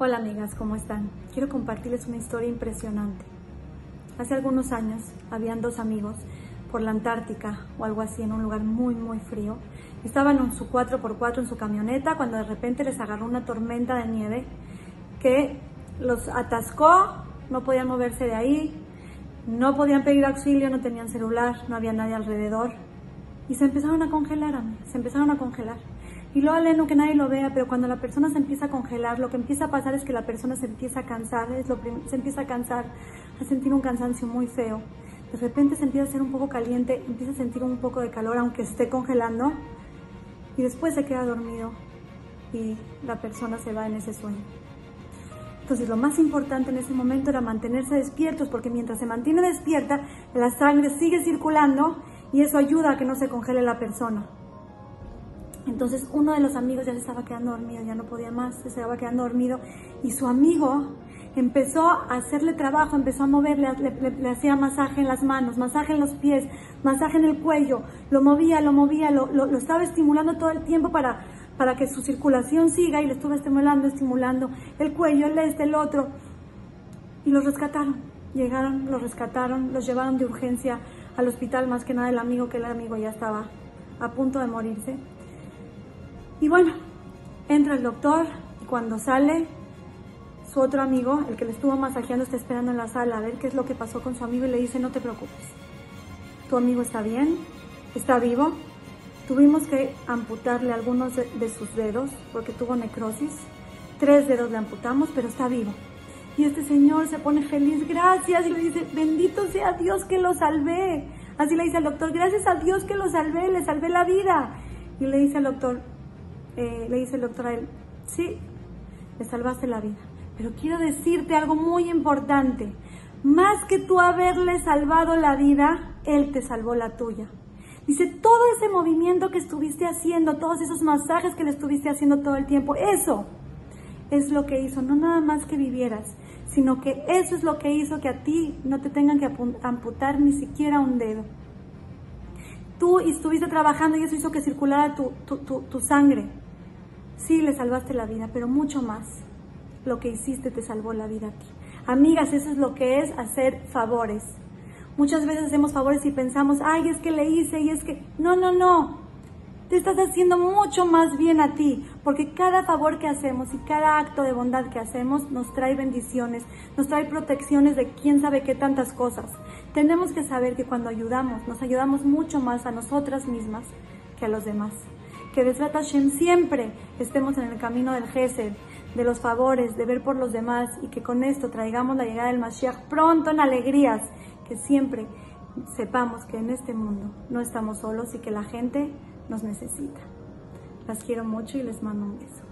Hola amigas, ¿cómo están? Quiero compartirles una historia impresionante. Hace algunos años habían dos amigos por la Antártica o algo así, en un lugar muy muy frío. Estaban en su 4x4 en su camioneta cuando de repente les agarró una tormenta de nieve que los atascó, no podían moverse de ahí, no podían pedir auxilio, no tenían celular, no había nadie alrededor. Y se empezaron a congelar, se empezaron a congelar. Y luego aleno que nadie lo vea, pero cuando la persona se empieza a congelar, lo que empieza a pasar es que la persona se empieza a cansar, es lo se empieza a cansar, a sentir un cansancio muy feo. De repente se empieza a hacer un poco caliente, empieza a sentir un poco de calor aunque esté congelando y después se queda dormido y la persona se va en ese sueño. Entonces lo más importante en ese momento era mantenerse despiertos porque mientras se mantiene despierta, la sangre sigue circulando y eso ayuda a que no se congele la persona. Entonces uno de los amigos ya se estaba quedando dormido, ya no podía más, se estaba quedando dormido y su amigo empezó a hacerle trabajo, empezó a moverle, le, hacía masaje en las manos, masaje en los pies, masaje en el cuello, lo movía, lo movía, lo, estaba estimulando todo el tiempo para, para que su circulación siga y le estuvo estimulando, estimulando el cuello, el este, el otro. Y los rescataron, llegaron, los rescataron, los llevaron de urgencia al hospital, más que nada el amigo, que el amigo ya estaba a punto de morirse. Y bueno, entra el doctor y cuando sale, su otro amigo, el que le estuvo masajeando, está esperando en la sala a ver qué es lo que pasó con su amigo y le dice, no te preocupes, tu amigo está bien, está vivo. Tuvimos que amputarle algunos de, sus dedos porque tuvo necrosis. Tres dedos le amputamos, pero está vivo. Y este señor se pone feliz, gracias, y le dice, bendito sea Dios que lo salvé. Así le dice al doctor, gracias a Dios que lo salvé, le salvé la vida. Y le dice al doctor, eh, le dice el doctor a él, sí, le salvaste la vida, pero quiero decirte algo muy importante. Más que tú haberle salvado la vida, él te salvó la tuya. Dice, todo ese movimiento que estuviste haciendo, todos esos masajes que le estuviste haciendo todo el tiempo, eso es lo que hizo, no nada más que vivieras, sino que eso es lo que hizo que a ti no te tengan que amputar ni siquiera un dedo. Tú estuviste trabajando y eso hizo que circulara tu, tu sangre. Sí, le salvaste la vida, pero mucho más. Lo que hiciste te salvó la vida a ti. Amigas, eso es lo que es hacer favores. Muchas veces hacemos favores y pensamos, ay, es que le hice y es que... No, no, no. Te estás haciendo mucho más bien a ti, porque cada favor que hacemos y cada acto de bondad que hacemos nos trae bendiciones, nos trae protecciones de quién sabe qué tantas cosas. Tenemos que saber que cuando ayudamos, nos ayudamos mucho más a nosotras mismas que a los demás que Besrat Hashem siempre estemos en el camino del Gesed, de los favores, de ver por los demás y que con esto traigamos la llegada del Mashiach pronto en alegrías, que siempre sepamos que en este mundo no estamos solos y que la gente nos necesita. Las quiero mucho y les mando un beso.